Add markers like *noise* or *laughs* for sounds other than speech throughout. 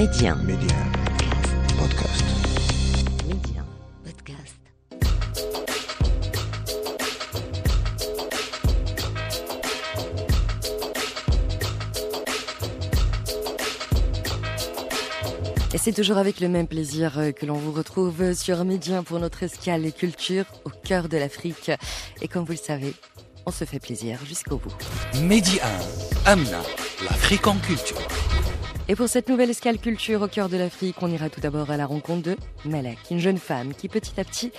Médien. Média. Podcast. Médien. Podcast. Et c'est toujours avec le même plaisir euh, que l'on vous retrouve sur Médien pour notre escale culture au cœur de l'Afrique. Et comme vous le savez, on se fait plaisir jusqu'au bout. Medi 1, Amna, l'Afrique en culture. Et pour cette nouvelle escale culture au cœur de l'Afrique, on ira tout d'abord à la rencontre de Malek, une jeune femme qui petit à petit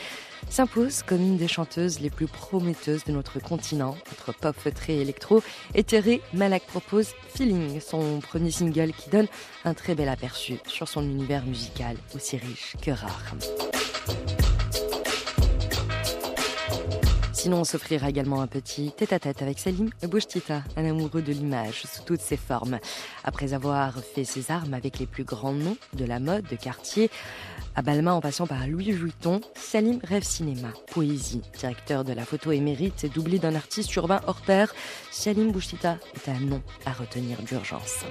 s'impose comme une des chanteuses les plus prometteuses de notre continent, entre pop feutré et électro. Et Terry Malek propose Feeling, son premier single qui donne un très bel aperçu sur son univers musical aussi riche que rare. Sinon, on s'offrira également un petit tête-à-tête avec Salim Bouchtita, un amoureux de l'image sous toutes ses formes. Après avoir fait ses armes avec les plus grands noms de la mode, de quartier, à Balmain en passant par Louis Vuitton, Salim rêve cinéma, poésie, directeur de la photo émérite doublé d'un artiste urbain hors pair. Salim Bouchtita est un nom à retenir d'urgence.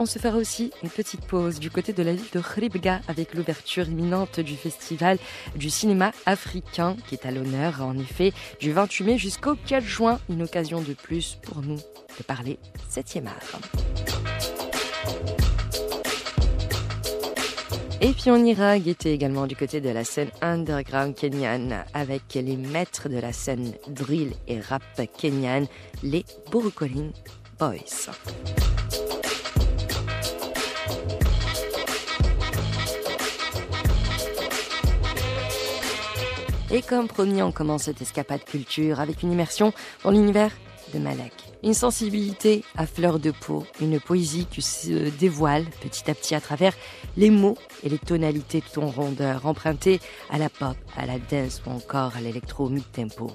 On se fera aussi une petite pause du côté de la ville de Khribga avec l'ouverture imminente du festival du cinéma africain qui est à l'honneur en effet du 28 mai jusqu'au 4 juin. Une occasion de plus pour nous de parler 7e art. Et puis on ira guetter également du côté de la scène underground kenyane avec les maîtres de la scène drill et rap kenyane, les Burukolin Boys. Et comme promis, on commence cette escapade culture avec une immersion dans l'univers de Malek. Une sensibilité à fleur de peau, une poésie qui se dévoile petit à petit à travers les mots et les tonalités de ton rondeur, empruntées à la pop, à la dance ou encore à l'électro mid-tempo.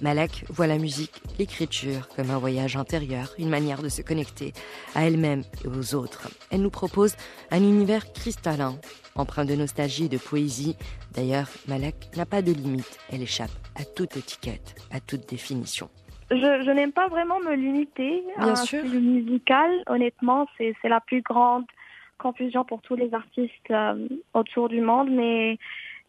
Malek voit la musique, l'écriture comme un voyage intérieur, une manière de se connecter à elle-même et aux autres. Elle nous propose un univers cristallin, empreint de nostalgie et de poésie. D'ailleurs, Malek n'a pas de limite, elle échappe à toute étiquette, à toute définition. Je, je n'aime pas vraiment me limiter à Bien un sûr. style musical. Honnêtement, c'est c'est la plus grande confusion pour tous les artistes euh, autour du monde. Mais,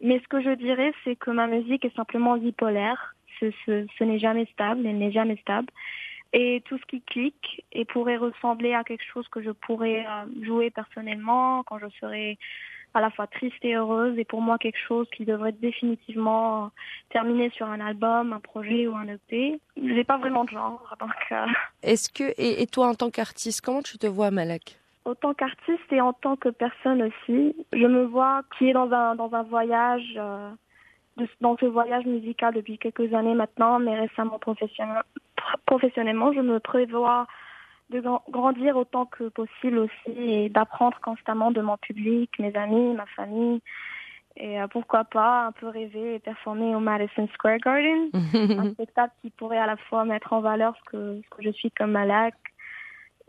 mais ce que je dirais, c'est que ma musique est simplement bipolaire. Ce, ce, ce n'est jamais stable, elle n'est jamais stable. Et tout ce qui clique et pourrait ressembler à quelque chose que je pourrais euh, jouer personnellement quand je serai à la fois triste et heureuse. Et pour moi quelque chose qui devrait définitivement terminer sur un album, un projet ou un EP. J'ai pas vraiment de genre, donc euh, Est-ce que, et, et toi en tant qu'artiste, comment tu te vois, Malek? Autant qu'artiste et en tant que personne aussi, je me vois qui est dans un dans un voyage, euh, de- dans ce voyage musical depuis quelques années maintenant, mais récemment professionnel- professionnellement, je me prévois de gran- grandir autant que possible aussi et d'apprendre constamment de mon public, mes amis, ma famille. Et euh, pourquoi pas un peu rêver et performer au Madison Square Garden *laughs* un spectacle qui pourrait à la fois mettre en valeur ce que, ce que je suis comme Malak,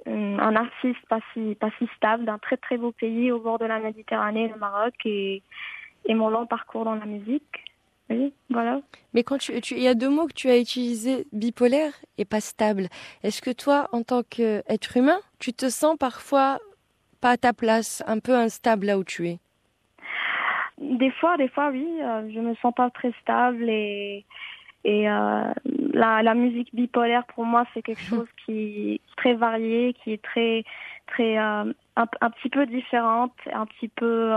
un un artiste pas si, pas si stable d'un très très beau pays au bord de la Méditerranée, le Maroc, et, et mon long parcours dans la musique. Oui, voilà. Mais quand tu, tu- il y a deux mots que tu as utilisés, bipolaire et pas stable. Est-ce que toi, en tant qu'être humain, tu te sens parfois pas à ta place, un peu instable là où tu es? Des fois, des fois, oui, euh, je me sens pas très stable et et euh, la, la musique bipolaire pour moi c'est quelque *laughs* chose qui est très varié, qui est très très euh, un, un petit peu différente, un petit peu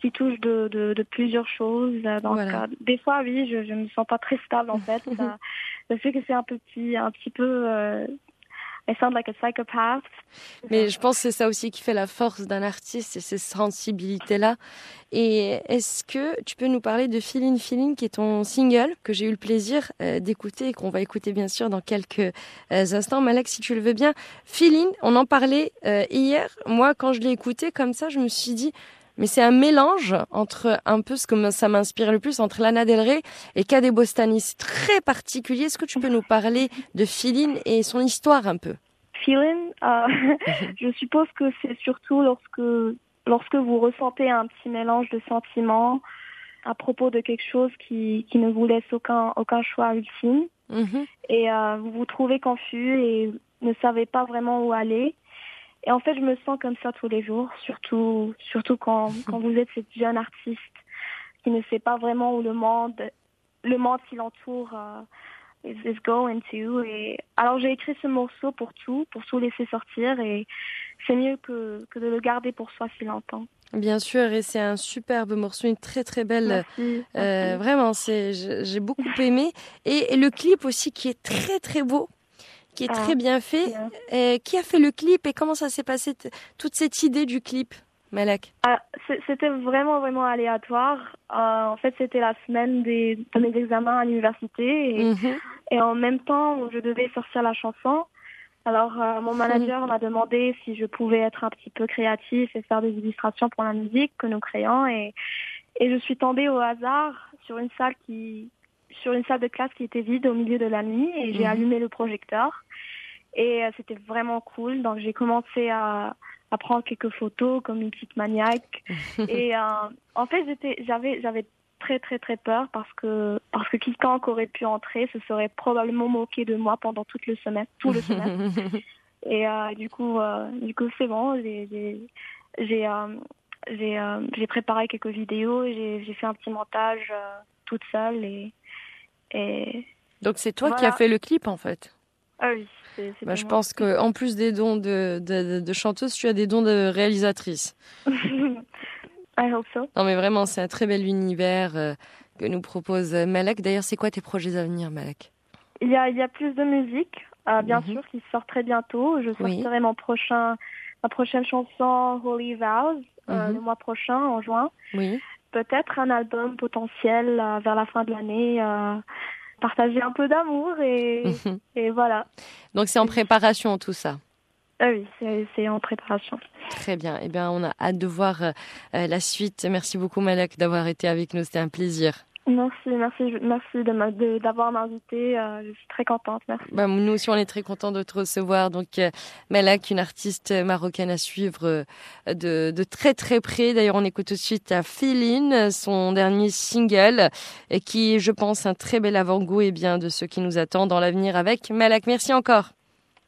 qui touche de, de, de plusieurs choses. Donc Voilà. euh, des fois, oui, je je me sens pas très stable en fait. *laughs* ça, ça fait que c'est un petit un petit peu euh, I sound like a psychopath. Mais je pense que c'est ça aussi qui fait la force d'un artiste, c'est ces sensibilités-là. Et est-ce que tu peux nous parler de Feeling Feeling, qui est ton single, que j'ai eu le plaisir euh, d'écouter et qu'on va écouter bien sûr dans quelques euh, instants. Malek, si tu le veux bien. Feeling, on en parlait hier. Moi, quand je l'ai écouté comme ça, je me suis dit, mais c'est un mélange entre un peu ce que ça m'inspire le plus, entre Lana Del Rey et Kade Bostani. C'est très particulier. Est-ce que tu peux nous parler de Feeling et son histoire un peu? Feeling, euh, *laughs* je suppose que c'est surtout lorsque lorsque vous ressentez un petit mélange de sentiments à propos de quelque chose qui, qui ne vous laisse aucun aucun choix ultime Mhm. et euh, vous vous trouvez confus et ne savais pas vraiment où aller. Et en fait, je me sens comme ça tous les jours, surtout, surtout quand, *laughs* quand vous êtes cette jeune artiste qui ne sait pas vraiment où le monde, le monde qui l'entoure euh, is, is going to. Et alors j'ai écrit ce morceau pour tout, pour tout laisser sortir, et c'est mieux que, que de le garder pour soi si longtemps. Bien sûr, et c'est un superbe morceau, une très très belle. Merci, euh, merci. vraiment, c'est j'ai j'ai beaucoup aimé et, et le clip aussi qui est très très beau, qui est Ah, très bien fait. bien. Euh, qui a fait le clip et comment ça s'est passé toute cette idée du clip, Malak? Ah, C'était vraiment, vraiment aléatoire. Euh, en fait, c'était la semaine des, de mes examens à l'université et, Mhm. et en même temps, je devais sortir la chanson. Alors, euh, mon manager m'a demandé si je pouvais être un petit peu créatif et faire des illustrations pour la musique que nous créons. Et, et je suis tombée au hasard sur une salle qui, sur une salle de classe qui était vide au milieu de la nuit et j'ai Mhm. allumé le projecteur. Et euh, c'était vraiment cool. Donc, j'ai commencé à, à prendre quelques photos comme une petite maniaque. *laughs* et euh, en fait, j'étais, j'avais, j'avais très très très peur parce que parce que quiconque aurait pu entrer se serait probablement moqué de moi pendant toute le semestre, tout le semestre. *laughs* Et euh, du coup, euh, du coup, c'est bon. J'ai euh, préparé quelques vidéos. et J'ai j'ai fait un petit montage euh, toute seule et et Donc c'est toi qui as fait le clip en fait. ah oui. C'est- Bah, je pense que en plus des dons de, de, de- de chanteuse, tu as des dons de réalisatrice. I hope so. Non mais vraiment, c'est un très bel univers euh, que nous propose euh, Malak. D'ailleurs, c'est quoi tes projets à venir, Malak Il y a, il y a plus de musique, euh, bien Mhm. sûr, qui sort très bientôt. Je Oui. sortirai mon prochain, ma prochaine chanson Holy Vows euh, Mhm. le mois prochain, en juin. Oui. Peut-être un album potentiel vers la fin de l'année. Partager un peu d'amour et, *laughs* et voilà. Donc c'est en préparation tout ça. Ah oui, c'est c'est en préparation. Très bien. Eh bien, on a hâte de voir euh, euh, la suite. Merci beaucoup, Malak, d'avoir été avec nous. C'était un plaisir. Merci, merci, merci de m'a- de- d'avoir m'invité. euh, je suis très contente. Merci. Bah, nous aussi, on est très contents de te recevoir. Donc, euh, Malak, une artiste marocaine à suivre euh, de, de très très près. D'ailleurs, on écoute tout de suite à Féline, son dernier single, et qui est, je pense, un très bel avant-goût et bien de ce qui nous attend dans l'avenir avec Malak. Merci encore.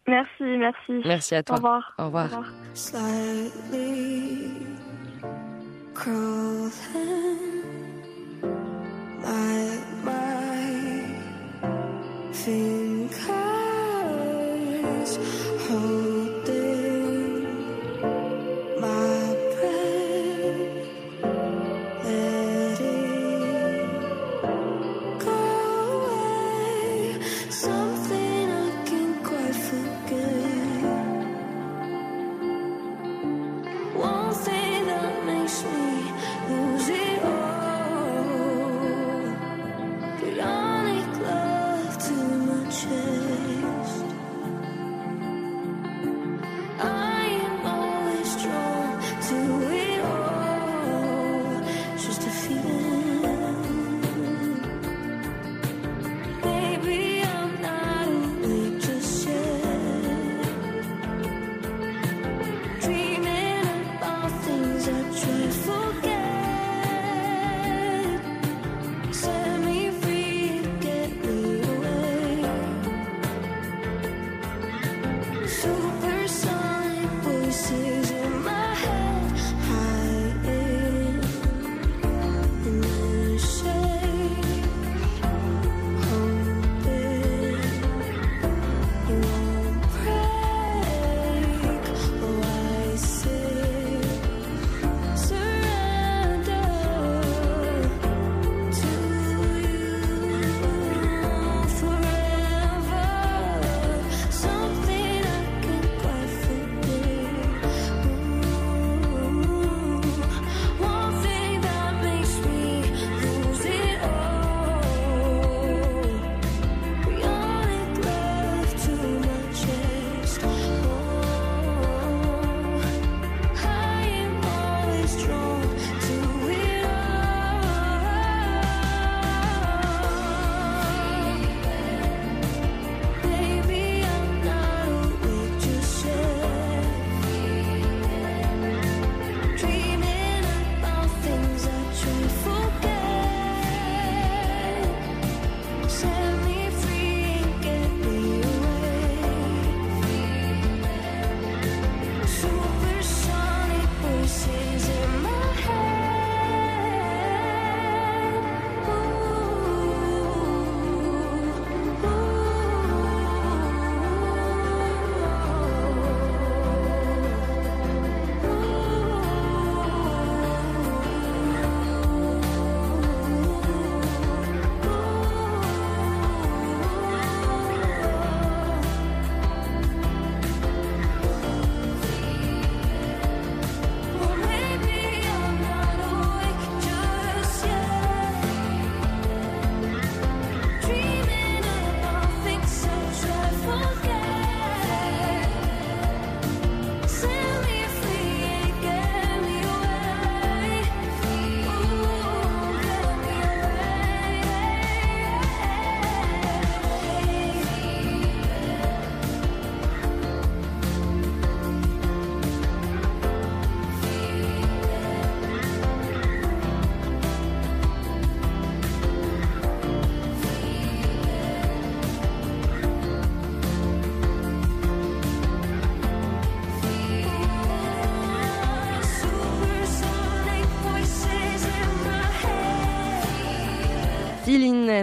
Merci, merci. Merci à Au toi. revoir. Au revoir. slightly crawling like my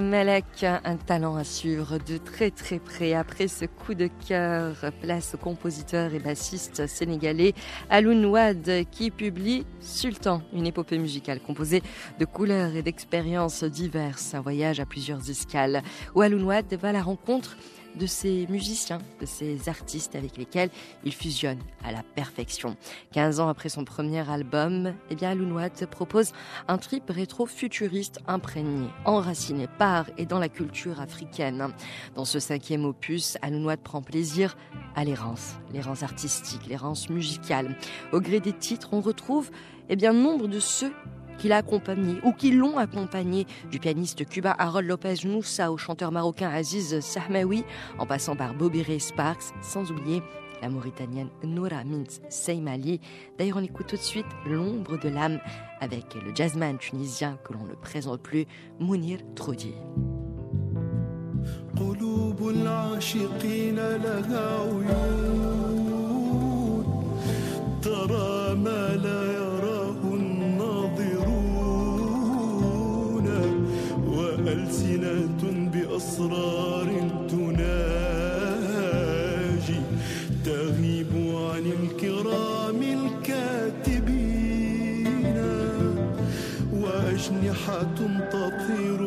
Malek, un talent à suivre de très très près. Après ce coup de cœur, place au compositeur et bassiste sénégalais Aloun Wad qui publie Sultan, une épopée musicale composée de couleurs et d'expériences diverses. Un voyage à plusieurs escales où Aloun va à la rencontre de ces musiciens, de ces artistes avec lesquels il fusionne à la perfection. 15 ans après son premier album, eh bien, propose un trip rétro-futuriste imprégné, enraciné par et dans la culture africaine. Dans ce cinquième opus, Alounoat prend plaisir à l'errance, l'errance artistique, l'errance musicale. Au gré des titres, on retrouve eh bien, nombre de ceux qui l'a accompagné ou qui l'ont accompagné, du pianiste cubain Harold Lopez Moussa au chanteur marocain Aziz Sahmaoui, en passant par Bobby Ray Sparks, sans oublier la Mauritanienne Noura Mintz Seymali. D'ailleurs, on écoute tout de suite L'ombre de l'âme avec le jazzman tunisien que l'on ne présente plus, Mounir Troudi. قلوب العاشقين لها عيون ترى ما لا وألسنة بأسرار تناجي تغيب عن الكرام الكاتبين وأجنحة تطير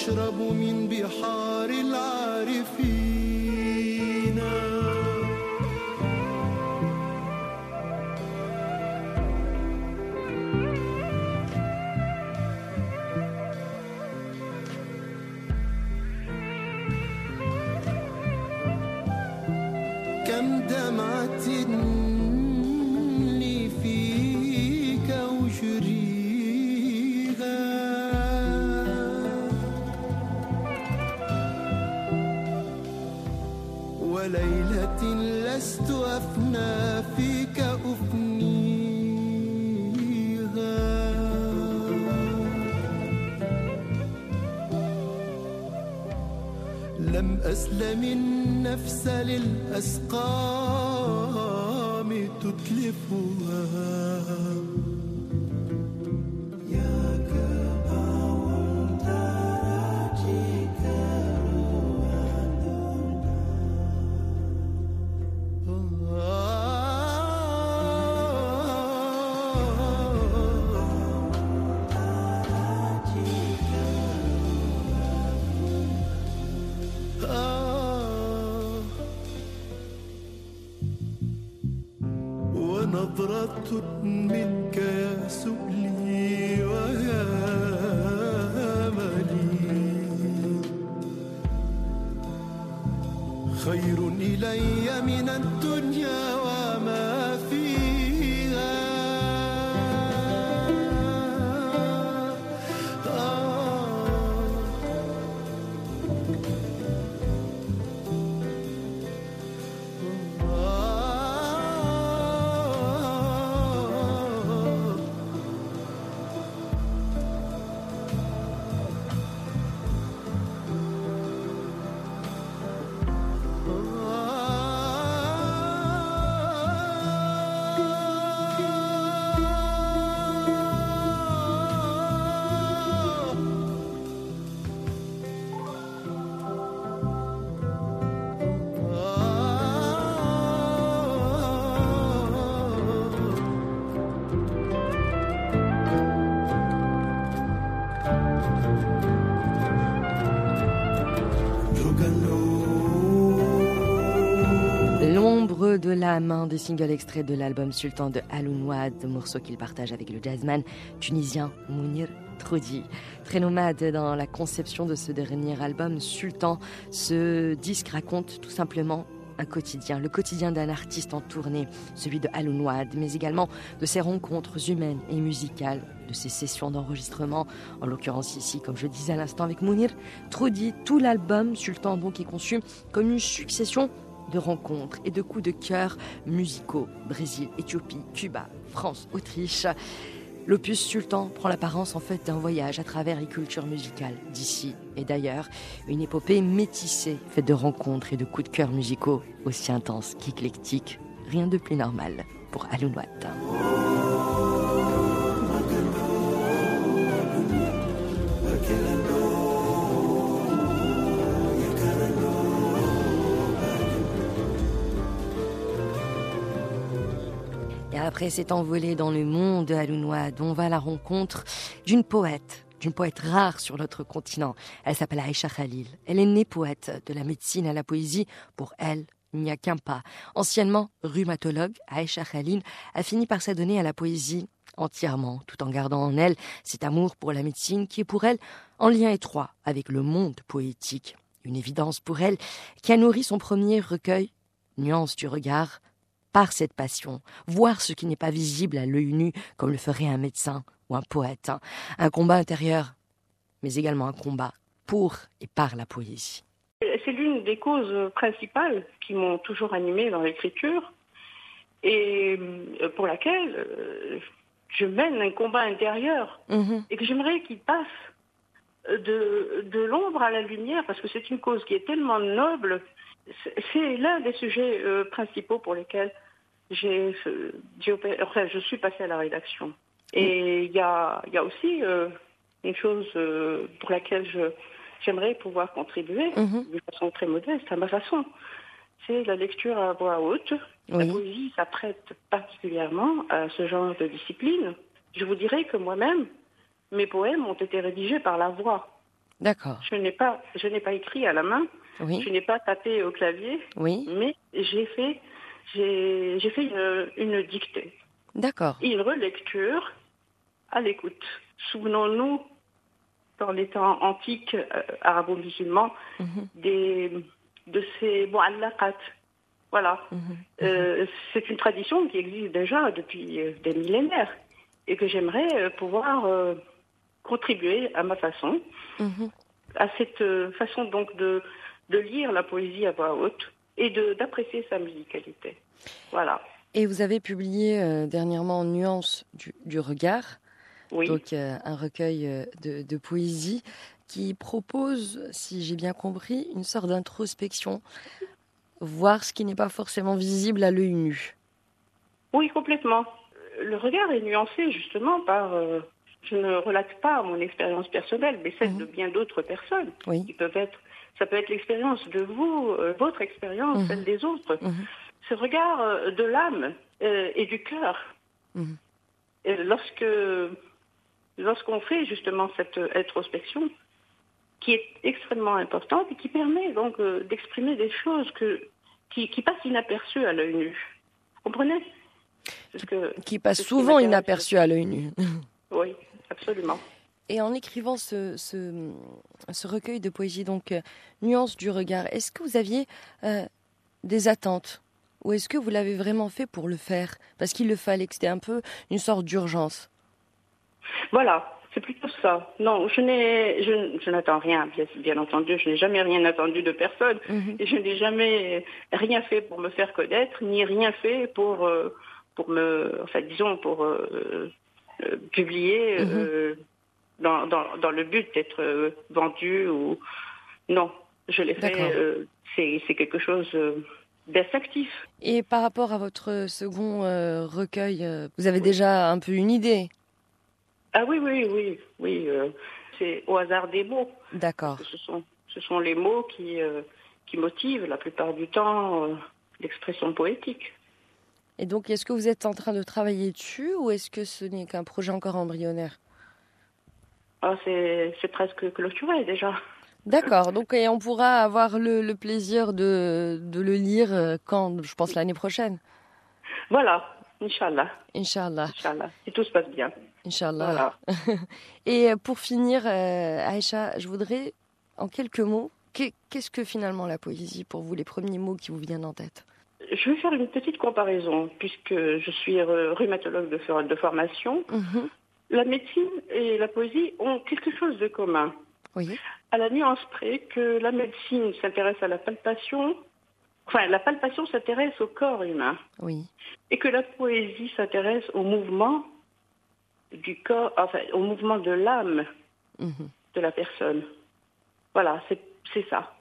وتشرب من بحار العارفين أسلم النفس للأسقام تتلفها ونظرة منك يا سؤلي ويا أملي خير إلي من الدنيا وما فيها Main des singles extraits de l'album Sultan de Alounoad, morceau qu'il partage avec le jazzman tunisien Mounir Troudi. Très nomade dans la conception de ce dernier album Sultan, ce disque raconte tout simplement un quotidien, le quotidien d'un artiste en tournée, celui de Alounoad, mais également de ses rencontres humaines et musicales, de ses sessions d'enregistrement, en l'occurrence ici, comme je disais à l'instant avec Mounir Troudi, tout l'album Sultan donc est conçu comme une succession de rencontres et de coups de cœur musicaux. Brésil, Éthiopie, Cuba, France, Autriche. L'opus Sultan prend l'apparence en fait d'un voyage à travers les cultures musicales d'ici et d'ailleurs, une épopée métissée, faite de rencontres et de coups de cœur musicaux aussi intenses qu'éclectiques. Rien de plus normal pour Alououat. Après s'est envolé dans le monde de Alounoid, on va à la rencontre d'une poète, d'une poète rare sur notre continent. Elle s'appelle Aïcha Khalil. Elle est née poète, de la médecine à la poésie. Pour elle, il n'y a qu'un pas. Anciennement rhumatologue, Aïcha Khalil a fini par s'adonner à la poésie entièrement, tout en gardant en elle cet amour pour la médecine qui est pour elle en lien étroit avec le monde poétique. Une évidence pour elle qui a nourri son premier recueil, Nuance du regard, par cette passion, voir ce qui n'est pas visible à l'œil nu comme le ferait un médecin ou un poète, hein. un combat intérieur, mais également un combat pour et par la poésie. C'est l'une des causes principales qui m'ont toujours animée dans l'écriture et euh, pour laquelle euh, je mène un combat intérieur Mhm. et que j'aimerais qu'il passe de, de l'ombre à la lumière parce que c'est une cause qui est tellement noble. C'est- l'un des sujets euh, principaux pour lesquels j'ai, euh, enfin, je suis passée à la rédaction. Et il y a, il y a aussi euh, une chose euh, pour laquelle je, j'aimerais pouvoir contribuer Mhm. de façon très modeste, à ma façon. C'est la lecture à voix haute. La poésie s'apprête particulièrement à ce genre de discipline. Je vous dirais que moi-même, mes poèmes ont été rédigés par la voix. D'accord. Je n'ai pas, je n'ai pas écrit à la main, je Oui. n'ai pas tapé au clavier, Oui. mais j'ai fait, j'ai, j'ai fait une, une dictée, D'accord. une relecture à l'écoute. Souvenons-nous, dans les temps antiques euh, arabo-musulmans, Mhm. des, de ces mu'allaqat. Voilà. Mhm. Euh, c'est une tradition qui existe déjà depuis euh, des millénaires et que j'aimerais euh, pouvoir euh, contribuer à ma façon, Mhm. à cette euh, façon donc de, de lire la poésie à voix haute et d'apprécier sa musicalité. Voilà. Et vous avez publié euh, dernièrement Nuance du, du regard, Oui. donc euh, un recueil euh, de, de poésie qui propose, si j'ai bien compris, une sorte d'introspection, voir ce qui n'est pas forcément visible à l'œil nu. Oui, complètement. Le regard est nuancé justement par. Je ne relate pas mon expérience personnelle, mais celle Mhm. de bien d'autres personnes Oui. qui peuvent être. Ça peut être l'expérience de vous, euh, votre expérience, Mhm. celle des autres. Mhm. Ce regard euh, de l'âme euh, et du cœur. Mhm. Lorsque lorsqu'on fait justement cette introspection, qui est extrêmement importante et qui permet donc d'exprimer des choses que qui, qui passent inaperçues à l'œil nu. Vous comprenez? Que Qui passe C'est ce qui souvent m'intéresse. inaperçu à l'œil nu. oui, absolument. Et en écrivant ce, ce, ce recueil de poésie, donc euh, Nuance du regard, est-ce que vous aviez euh, des attentes? Ou est-ce que vous l'avez vraiment fait pour le faire? Parce qu'il le fallait, que c'était un peu une sorte d'urgence. Voilà, c'est plutôt ça. Non, je n'ai, je, je n'attends rien, bien, bien entendu. Je n'ai jamais rien attendu de personne. Mhm. Et je n'ai jamais rien fait pour me faire connaître, ni rien fait pour, euh, pour me, enfin, disons, pour euh, euh, publier euh, dans, dans, dans le but d'être euh, vendu ou non. Je l'ai fait. C'est, quelque chose d'instinctif. Et par rapport à votre second euh, recueil, euh, vous avez déjà un peu une idée? Ah oui, oui, oui, oui. euh, c'est au hasard des mots. D'accord. Ce sont, ce sont les mots qui, qui motivent la plupart du temps l'expression poétique. Et donc, est-ce que vous êtes en train de travailler dessus ou est-ce que ce n'est qu'un projet encore embryonnaire? Ah, c'est, presque clôturé déjà. D'accord. Donc, et on pourra avoir le, le plaisir de, de le lire euh, quand? Je pense l'année prochaine. Voilà, Inch'Allah, Inch'Allah. Inch'Allah, si tout se passe bien. Inch'Allah. Voilà. *laughs* Et pour finir, euh, Aïcha, je voudrais, en quelques mots, qu'est- qu'est-ce que finalement la poésie? Pour vous, les premiers mots qui vous viennent en tête? Je vais faire une petite comparaison, puisque je suis euh, rhumatologue de, de formation. Mhm. La médecine et la poésie ont quelque chose de commun, Oui. à la nuance près que la médecine s'intéresse à la palpation, enfin la palpation s'intéresse au corps humain, Oui. et que la poésie s'intéresse au mouvement du corps, enfin, au mouvement de l'âme Mhm. de la personne. Voilà, c'est ça.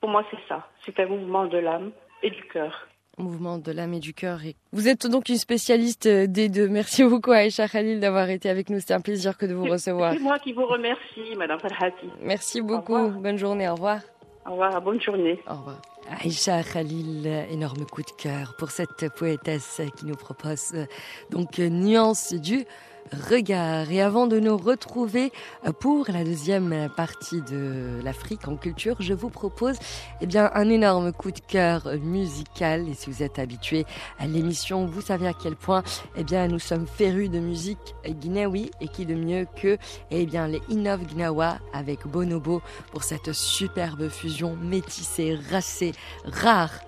Pour moi, c'est ça. C'est un mouvement de l'âme et du cœur. Mouvement de l'âme et du cœur. Et... Vous êtes donc une spécialiste euh, des deux. Merci beaucoup Aïcha Khalil d'avoir été avec nous. C'était un plaisir que de vous *laughs* recevoir. C'est moi qui vous remercie, Madame Farhati. Merci beaucoup. Bonne journée. Au revoir. Au revoir, bonne journée. Au revoir. Aïcha Khalil, énorme coup de cœur pour cette poétesse qui nous propose euh, donc euh, nuance du regard. Et avant de nous retrouver euh, pour la deuxième partie de l'Afrique en culture, je vous propose eh bien un énorme coup de cœur musical. Et si vous êtes habitué à l'émission, vous savez à quel point eh bien nous sommes férus de musique guinéoui et qui de mieux que eh bien les Inov Gnawa avec Bonobo pour cette superbe fusion métissée, racée, rare.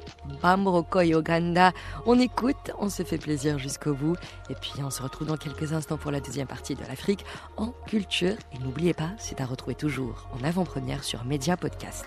Bamroko et Oganda. On écoute, on se fait plaisir jusqu'au bout. Et puis on se retrouve dans quelques instants pour la deuxième partie de l'Afrique en culture. Et n'oubliez pas, c'est à retrouver toujours en avant-première sur Média Podcast.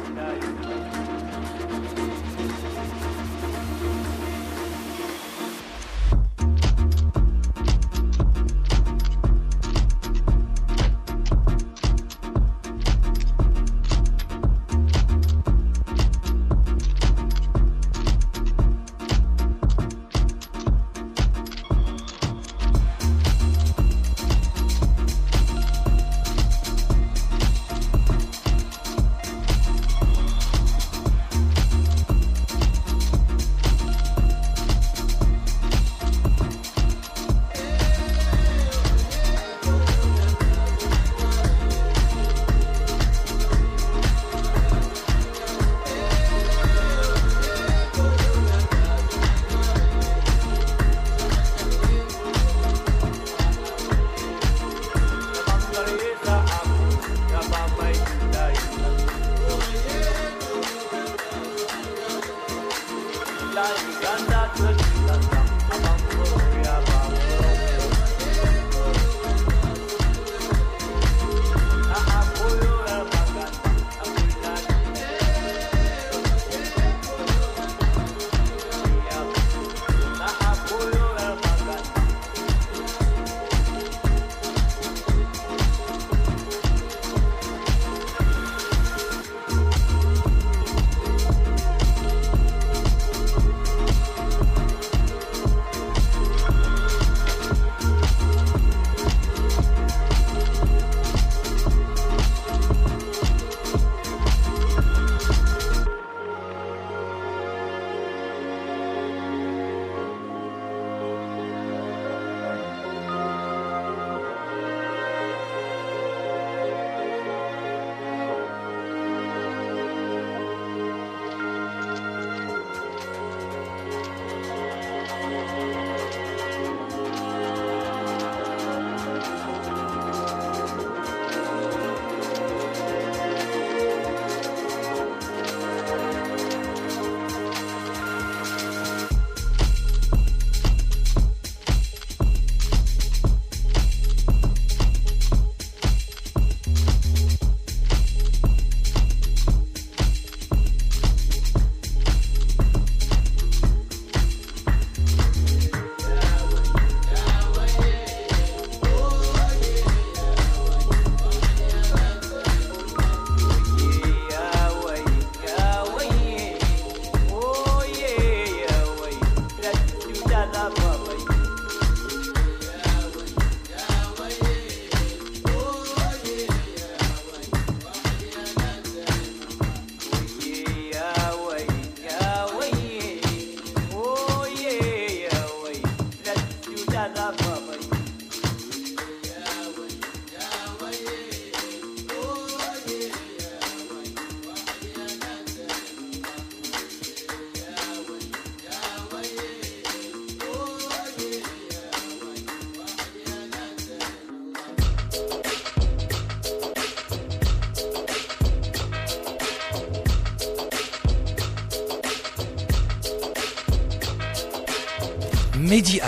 Medi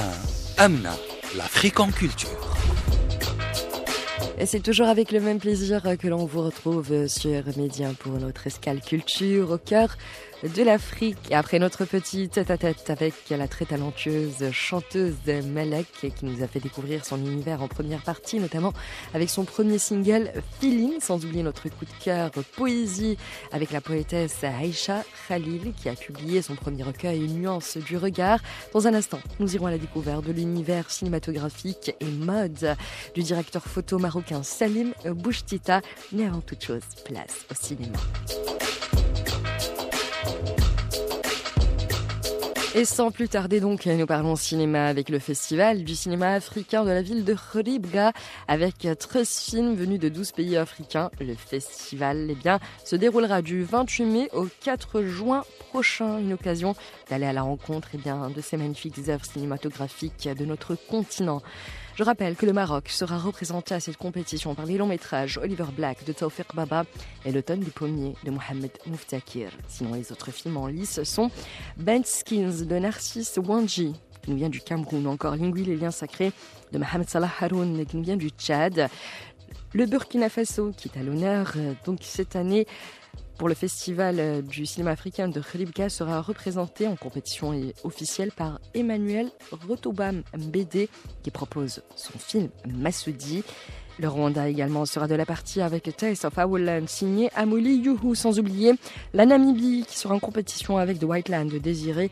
1, Amna, l'Afrique en culture. Et c'est toujours avec le même plaisir que l'on vous retrouve sur Média pour notre escale culture au cœur de l'Afrique. Après notre petit tête-à-tête avec la très talentueuse chanteuse Malek qui nous a fait découvrir son univers en première partie, notamment avec son premier single Feeling, sans oublier notre coup de cœur Poésie avec la poétesse Aïcha Khalil qui a publié son premier recueil Nuance du regard. Dans un instant, nous irons à la découverte de l'univers cinématographique et mode du directeur photo marocain Salim Bouchtita. Mais avant toute chose, place au cinéma. Et sans plus tarder donc, nous parlons cinéma avec le festival du cinéma africain de la ville de Khribga avec 13 films venus de 12 pays africains. Le festival eh bien, se déroulera du 28 mai au 4 juin prochain, une occasion d'aller à la rencontre eh bien, de ces magnifiques œuvres cinématographiques de notre continent. Je rappelle que le Maroc sera représenté à cette compétition par les longs métrages Oliver Black de Tawfiq Baba et L'automne du pommier de Mohamed Mouftakir. Sinon, les autres films en lice sont Bent Skins de Narcisse Wanji qui nous vient du Cameroun, encore Lingui, les liens sacrés de Mohamed Salah Haroun qui nous vient du Tchad. Le Burkina Faso qui est à l'honneur donc cette année pour le festival du cinéma africain de Khribka sera représenté en compétition officielle par Emmanuel Rotobam Mbede qui propose son film Massoudi. Le Rwanda également sera de la partie avec Taste of Awolan signé Amoli Yuhu, sans oublier la Namibie qui sera en compétition avec The White Land de Désiré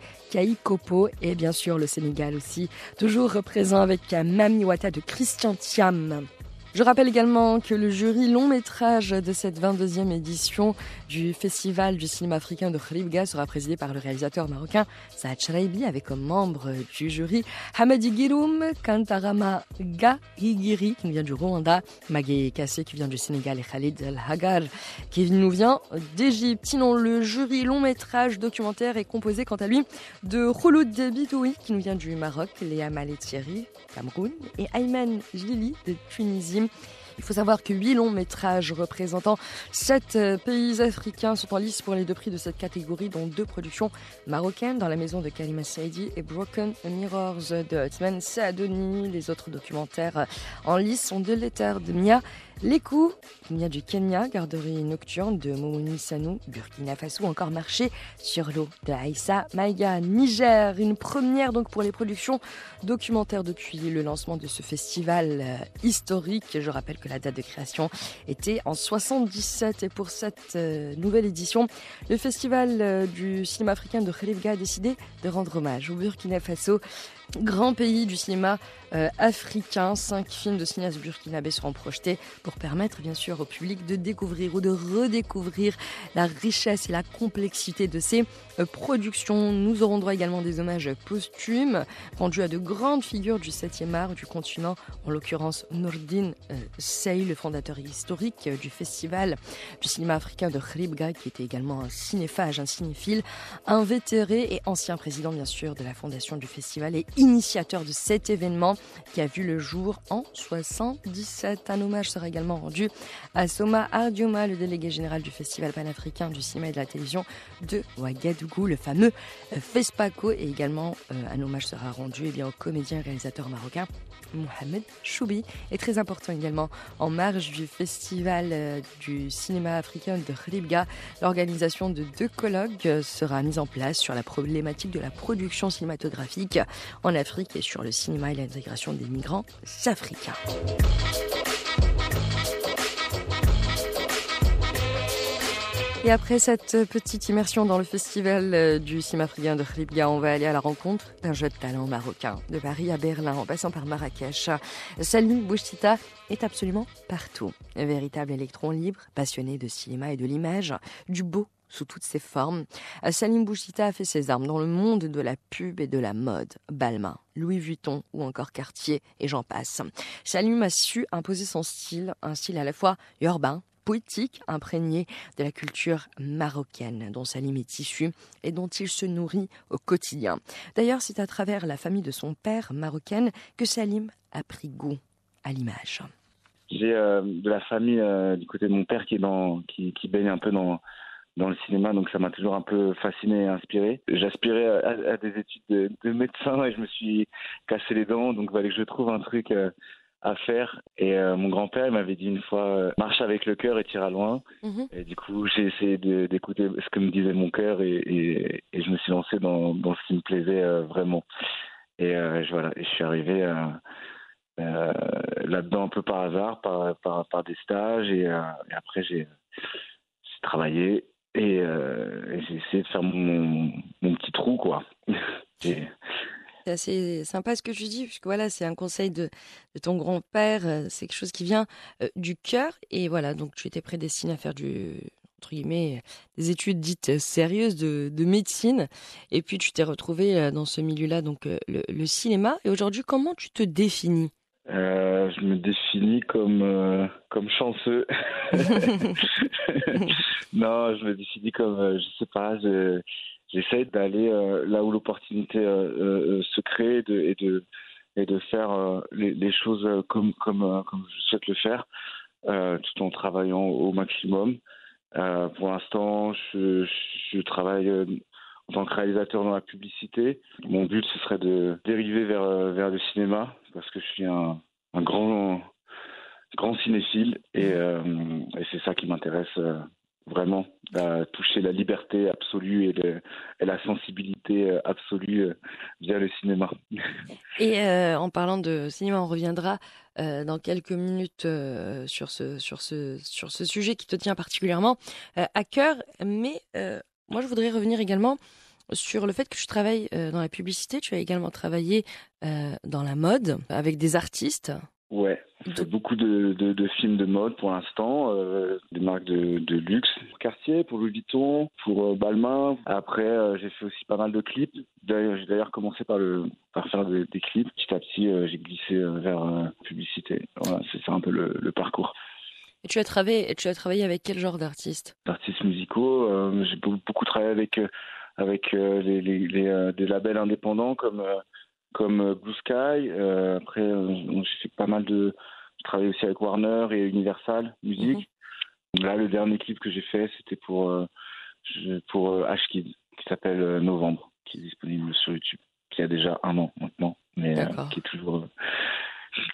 Kopo et bien sûr le Sénégal aussi, toujours présent avec Mami Wata de Christian Thiam. Je rappelle également que le jury long métrage de cette 22e édition du Festival du cinéma africain de Khribga sera présidé par le réalisateur marocain Saad Charaibi avec comme membre du jury Hamadi Giroum, Kantarama Gahigiri qui nous vient du Rwanda, Magé Kassé qui vient du Sénégal et Khalid El Hagar qui nous vient d'Égypte. Sinon, le jury long métrage documentaire est composé quant à lui de Khouloud Bitoui qui nous vient du Maroc, Léa Maletieri, Cameroun et Ayman Jlili de Tunisie. Il faut savoir que huit longs métrages représentant sept pays africains sont en lice pour les deux prix de cette catégorie, dont deux productions marocaines dans la maison de Kalima Saidi et Broken Mirrors de Othman Saadoni. Les autres documentaires en lice sont de l'éther de Mia Lekou, qui vient du Kenya, garderie nocturne de Momoni Sanou, Burkina Faso, encore marché sur l'eau de Aïssa Maïga, Niger. Une première donc pour les productions documentaires depuis le lancement de ce festival euh, historique. Je rappelle que la date de création était en 77 et pour cette euh, nouvelle édition, le festival euh, du cinéma africain de Khelifga a décidé de rendre hommage au Burkina Faso grand pays du cinéma euh. Cinq films de cinéastes burkinabés seront projetés pour permettre bien sûr au public de découvrir ou de redécouvrir la richesse et la complexité de ces euh, productions. Nous aurons droit également des hommages posthumes rendus à de grandes figures du 7e art du continent, en l'occurrence Nourdine euh, Sey, le fondateur historique du festival du cinéma africain de Khribga, qui était également un cinéphage, un cinéphile, invétéré et ancien président bien sûr de la fondation du festival et initiateur de cet événement qui a vu le jour en 77. Un hommage sera également rendu à Soma Ardioma, le délégué général du Festival panafricain du cinéma et de la télévision de Ouagadougou, le fameux FESPACO. Et également, euh, un hommage sera rendu eh bien, au comédien et réalisateur marocain Mohamed Choubi. Et très important également, en marge du Festival euh, du cinéma africain de Khribga, l'organisation de deux colloques euh, sera mise en place sur la problématique de la production cinématographique en Afrique et sur le cinéma et l'intégration des migrants africains. Et après cette petite immersion dans le festival euh, du cinéma africain de Khribga, on va aller à la rencontre d'un jeune talent marocain. De Paris à Berlin, en passant par Marrakech, Salim Bouchtita est absolument partout. Un véritable électron libre, passionné de cinéma et de l'image, du beau sous toutes ses formes, Salim Bouchita a fait ses armes dans le monde de la pub et de la mode. Balmain, Louis Vuitton ou encore Cartier et j'en passe. Salim a su imposer son style, un style à la fois urbain, poétique, imprégné de la culture marocaine dont Salim est issu et dont il se nourrit au quotidien. D'ailleurs, c'est à travers la famille de son père marocaine que Salim a pris goût à l'image. J'ai euh, de la famille euh, du côté de mon père qui, qui baigne un peu dans dans le cinéma, donc ça m'a toujours un peu fasciné et inspiré. J'aspirais à, des études de, de médecin et je me suis cassé les dents, donc il fallait que je trouve un truc euh, à faire. Et euh, mon grand-père il m'avait dit une fois, euh, marche avec le cœur et tira loin. Mhm. Et du coup, j'ai essayé d'écouter ce que me disait mon cœur et, et, et je me suis lancé dans, dans ce qui me plaisait vraiment. Et je, voilà, et je suis arrivé là-dedans un peu par hasard, par, par, par des stages. Et, et après, j'ai travaillé et, euh, de faire mon, mon, petit trou, quoi. *laughs* C'est assez sympa ce que tu dis, puisque voilà, c'est un conseil de, de ton grand-père, euh, c'est quelque chose qui vient euh, du cœur, et voilà, donc tu étais prédestiné à faire du, entre guillemets, des études dites sérieuses de, de médecine, et puis tu t'es retrouvé euh, dans ce milieu-là, donc euh, le cinéma, et aujourd'hui, comment tu te définis? Euh, je me définis comme euh, comme chanceux. *laughs* *laughs* non, je me définis comme euh, je sais pas. je- J'essaie d'aller euh, là où l'opportunité se crée et de et de, et de faire les, les choses comme comme comme je souhaite le faire, tout en travaillant au maximum. Pour l'instant, je, je travaille en tant que réalisateur dans la publicité. Mon but, ce serait de dériver vers, euh, vers le cinéma, parce que je suis un, grand, grand cinéphile, et, euh, et c'est ça qui m'intéresse euh, vraiment, toucher la liberté absolue et, la sensibilité absolue via le cinéma. *laughs* Et en parlant de cinéma, on reviendra dans quelques minutes sur, ce, sur, ce, sur ce sujet qui te tient particulièrement à cœur. Mais moi, je voudrais revenir également sur le fait que tu travailles euh, dans la publicité. Tu as également travaillé euh, dans la mode avec des artistes. Ouais, je fais beaucoup de, de, de films de mode pour l'instant, euh, des marques de, de luxe, pour Cartier, pour Louis Vuitton, pour euh, Balmain. Après, euh, j'ai fait aussi pas mal de clips. D'ailleurs, j'ai d'ailleurs commencé par le par faire des, des clips. Petit à petit, j'ai glissé vers la publicité. Voilà, c'est ça un peu le, le parcours. Tu as travaillé, tu as travaillé avec quel genre d'artistes? D'artistes musicaux, euh, j'ai beaucoup, travaillé avec euh, avec euh, les, les, les, des labels indépendants comme comme Blue Sky. Après, j'ai fait pas mal de. Je travaille aussi avec Warner et Universal Music. Là, le dernier clip que j'ai fait, c'était pour pour H-Kid, qui s'appelle Novembre, qui est disponible sur YouTube, qui a déjà un an maintenant, mais qui est toujours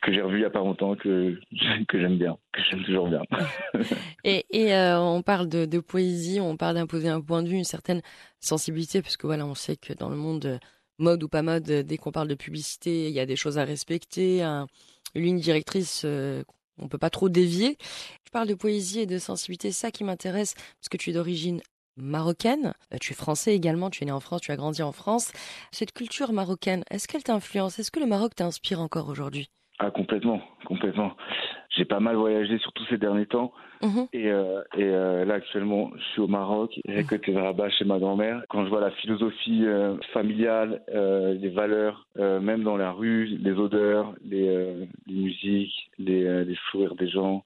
que j'ai revu il y a pas longtemps, que *laughs* que j'aime bien, que j'aime toujours bien. *laughs* Et, et euh, on parle de, poésie, on parle d'imposer un point de vue, une certaine sensibilité, parce que voilà, on sait que dans le monde euh, mode ou pas mode, euh, dès qu'on parle de publicité, il y a des choses à respecter, un- une ligne directrice, euh, on peut pas trop dévier. Tu parles de poésie et de sensibilité, ça qui m'intéresse, parce que tu es d'origine marocaine, tu es français également, tu es né en France, tu as grandi en France. Cette culture marocaine, est-ce qu'elle t'influence? Est-ce que le Maroc t'inspire encore aujourd'hui? Ah complètement, complètement. J'ai pas mal voyagé surtout ces derniers temps. Mhm. Et, euh, et euh, là actuellement, je suis au Maroc, j'ai côté de Rabat chez ma grand-mère. Quand je vois la philosophie euh, familiale, euh, les valeurs, euh, même dans la rue, les odeurs, les, euh, les musiques, les, euh, les sourires des gens,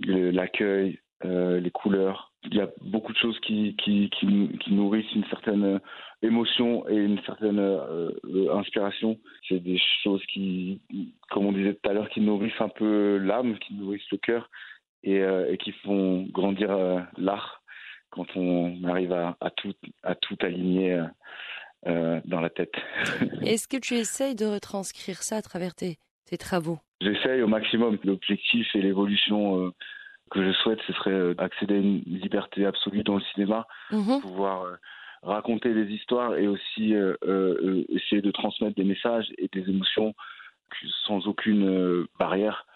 l'accueil, euh, les couleurs. Il y a beaucoup de choses qui, qui, qui, qui nourrissent une certaine euh, émotion et une certaine euh, euh, inspiration. C'est des choses qui, comme on disait tout à l'heure, qui nourrissent un peu l'âme, qui nourrissent le cœur et, euh, et qui font grandir euh, l'art quand on arrive à, à, tout, à tout aligner dans la tête. *laughs* Est-ce que tu essayes de retranscrire ça à travers tes, tes travaux? J'essaye au maximum. L'objectif et l'évolution que je souhaite, ce serait euh, accéder à une liberté absolue dans le cinéma, Mhm. pouvoir euh, raconter des histoires et aussi euh, essayer de transmettre des messages et des émotions sans aucune barrière,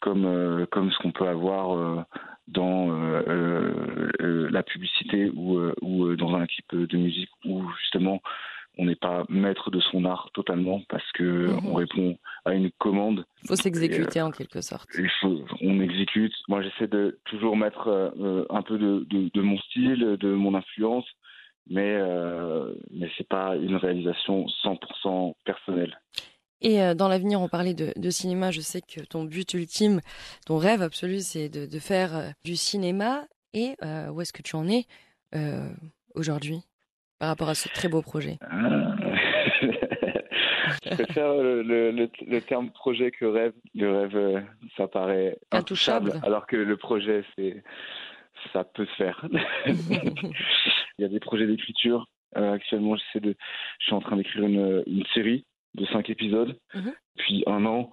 comme, comme ce qu'on peut avoir dans la publicité ou, ou dans un clip de musique où justement on n'est pas maître de son art totalement parce que Mhm. on répond à une commande Il faut s'exécuter en quelque sorte. il faut, on exécute. Moi, j'essaie de toujours mettre euh, un peu de, de, de mon style, de mon influence, mais euh, mais c'est pas une réalisation 100% personnelle. Et euh, dans l'avenir, on parlait de, de cinéma. Je sais que ton but ultime, ton rêve absolu, c'est de, de faire euh, du cinéma. Et euh, où est-ce que tu en es euh, aujourd'hui? Par rapport à ce très beau projet? *laughs* Je préfère le, le, le, le terme projet que rêve. Le rêve, euh, ça paraît Intouchable. intouchable, alors que le projet, c'est ça peut se faire. *laughs* Il y a des projets d'écriture. Euh, actuellement, j'essaie de, je suis en train d'écrire une, une série de cinq épisodes. Mhm. Puis un an,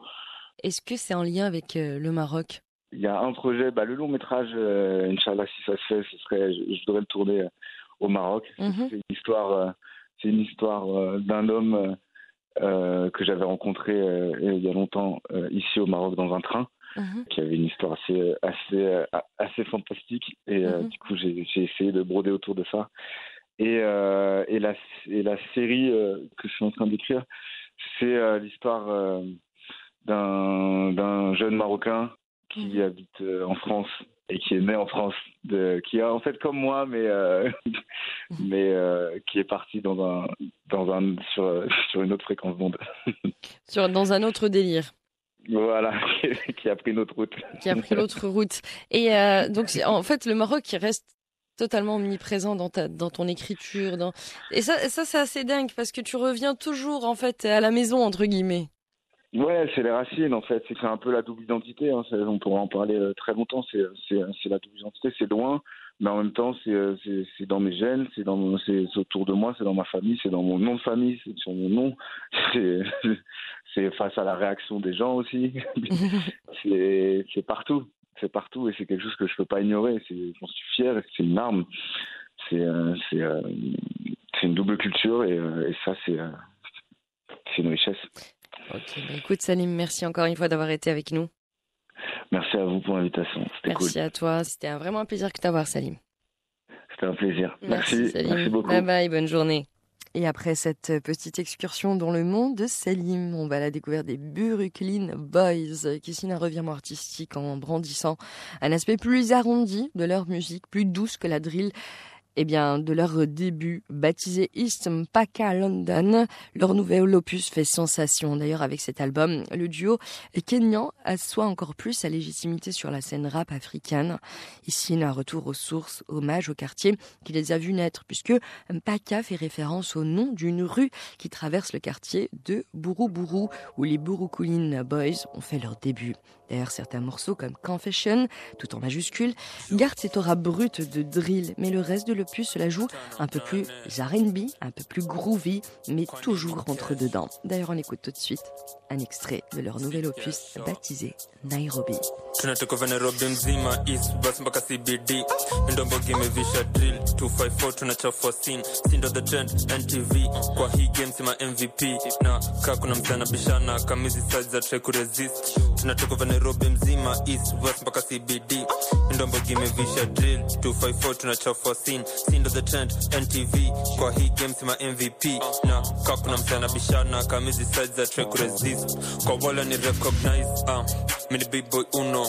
Est-ce que c'est en lien avec euh, le Maroc? Il y a un projet, bah, le long métrage, euh, Inch'Allah, si ça se fait, ce serait, je, je voudrais le tourner au Maroc. Mhm. C'est une histoire, euh, c'est une histoire euh, d'un homme euh, que j'avais rencontré il y a longtemps ici au Maroc dans un train, Mhm. qui avait une histoire assez, assez, assez fantastique. Et euh, Mhm. du coup, j'ai j'ai essayé de broder autour de ça. Et, euh, et, la, et la série euh, que je suis en train d'écrire, c'est l'histoire d'un d'un jeune Marocain qui habite en France et qui est né en France, de, qui est en fait comme moi, mais euh, mais euh, qui est parti dans un dans un sur sur une autre fréquence d'onde. *laughs* Sur, Dans un autre délire, voilà, *laughs* qui a pris notre route. qui a pris l'autre route. Et euh, donc, en fait, le Maroc qui reste totalement omniprésent dans, ta, dans ton écriture. Dans... Et ça, ça c'est assez dingue parce que tu reviens toujours, en fait, à la maison, entre guillemets. Ouais, c'est les racines en fait. C'est un peu la double identité. Hein. On pourrait en parler euh, très longtemps. C'est la double identité. C'est loin, mais en même temps, c'est euh, dans mes gènes, c'est dans autour de moi, c'est dans ma famille, c'est dans mon nom de famille, c'est sur mon nom. *laughs* C'est face à la réaction des gens aussi. *laughs* c'est partout. C'est partout et c'est quelque chose que je peux pas ignorer. J'en suis fier. C'est une arme. C'est euh, c'est une double culture et, et ça c'est c'est une richesse. Ok, bah écoute Salim, merci encore une fois d'avoir été avec nous. Merci à vous pour l'invitation. C'était cool. Merci à toi. C'était un- vraiment un plaisir que t'avoir, Salim. C'était un plaisir. Merci. Merci, Salim. beaucoup. Bye bye, bonne journée. Et après cette petite excursion dans le monde de Salim, on va à la découverte des Brooklyn Boys qui signent un revirement artistique en brandissant un aspect plus arrondi de leur musique, plus douce que la drill. Eh bien, de leur début, baptisé East Mpaka London, leur nouvel opus fait sensation. D'ailleurs, avec cet album, le duo kenyan assoit encore plus sa légitimité sur la scène rap africaine. Ici, un retour aux sources, hommage au quartier qui les a vus naître, puisque Mpaka fait référence au nom d'une rue qui traverse le quartier de Buruburu, où les Burukulin Boys ont fait leur début. D'ailleurs, certains morceaux comme Confession, tout en majuscule, gardent cette aura brute de drill, mais le reste de l'opus se la joue un peu plus R&B, un peu plus groovy, mais toujours entre dedans. D'ailleurs, on écoute tout de suite un extrait de leur nouvel opus baptisé Nairobi. tunatoka vya nairobi mzima east bus mpaka cbd ndombogi imevisha drill 254 tunachafua scene sindo the trend ntv kwa hii game sima mvp na kaa kuna msana bishana kamizi size za try kuresist tunatoka vya nairobi mzima east west mpaka cbd ndombogi imevisha drill 254 tunachafua scene. Sindo the trend ntv kwa hii game sima mvp na kakuna msana bishana kamizi size za track resist. Kwa wala ni recognize uh, mini big boy uno.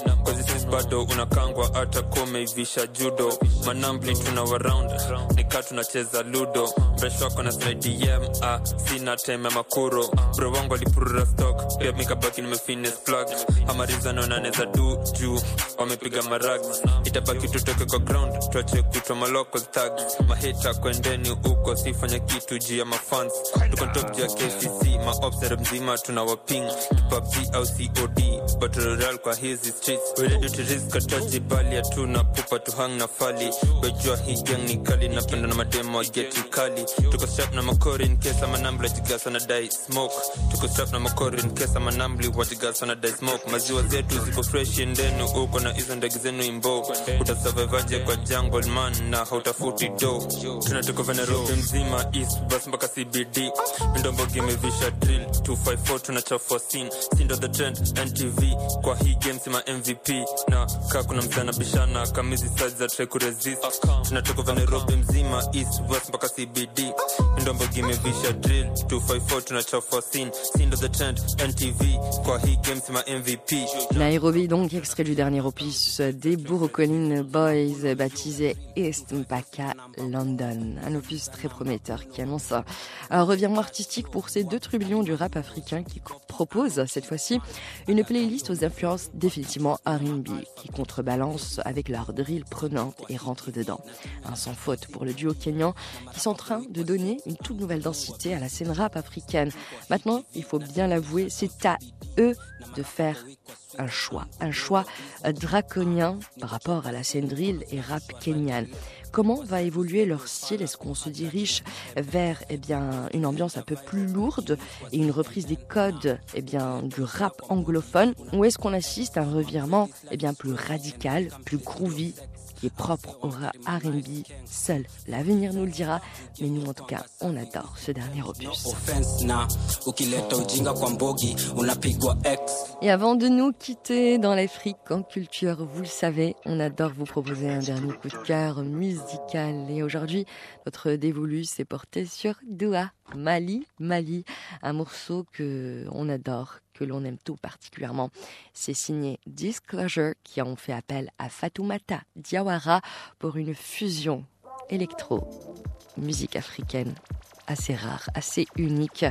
Sis bado unakangwa hata komeivisha judo. Manambli tuna waround nikaa tunacheza ludo. Mresh wako na slidem ah, sina time ya makuro. Bro wangu alipurura stock pia mikabaki nimefines plug. Amarizano naneza du juu wamepiga marag itabaki tutoke kwa ground tuache kutwa maloko tag mahita kwendeni huko sifanya kitu juu ya mafans tuko juu ya kcc maobsere mzima tuna waping pubg au cod battle royale kwa hizi streets. We ready to risk ataji bali hatuna pupa tu hang na fali. Wejua hii gang ni kali napenda na mademo geti kali. Tuko strap na makori in case ama nambli wajigasa na dai smoke. Tuko strap na makori in case ama nambli wajigasa na dai smoke. Maziwa zetu ziko fresh ndenu uko na hizo ndege zenu imbo utasurvivaje kwa jungle man na hautafuti do tunatoka Nairobi mzima east bus mpaka cbd ndombogi imevisha drill 254 tunachafua scene. Sindo the trend ntv Nairobi mzima east west mpaka cbd ndombogi imevisha drill 254 tunachafua scene. Sindo the trend ntv kwa hii game sima mvp Nairobi, donc, extrait du dernier opus des Brooklyn Boys, baptisé East Mpaka London. Un opus très prometteur qui annonce un revirement artistique pour ces deux trublions du rap africain qui proposent, cette fois-ci, une playlist aux influences définitivement R&B, qui contrebalance avec leur drill prenante et rentre dedans. Un sans faute pour le duo kenyan qui sont en train de donner une toute nouvelle densité à la scène rap africaine. Maintenant, il faut bien l'avouer, c'est à eux de faire un choix, un choix draconien par rapport à la scène drill et rap kenyane. Comment va évoluer leur style? Est-ce qu'on se dirige vers eh bien, une ambiance un peu plus lourde et une reprise des codes eh bien, du rap anglophone? Ou est-ce qu'on assiste à un revirement eh bien, plus radical, plus groovy? Qui est propre au R&B seul. L'avenir nous le dira, mais nous en tout cas, on adore ce dernier opus. x Et avant de nous quitter dans l'Afrique en culture, vous le savez, on adore vous proposer un dernier coup de cœur musical. Et aujourd'hui, notre dévolu s'est porté sur Doua, Mali, Mali, un morceau que on adore, que l'on aime tout particulièrement. C'est signé Disclosure qui ont fait appel à Fatoumata Diawara pour une fusion électro, musique africaine assez rare, assez unique,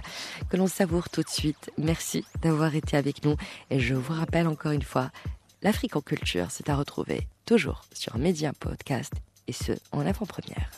que l'on savoure tout de suite. Merci d'avoir été avec nous et je vous rappelle encore une fois, l'Afrique en culture, c'est à retrouver toujours sur Média Podcast et ce, en avant-première.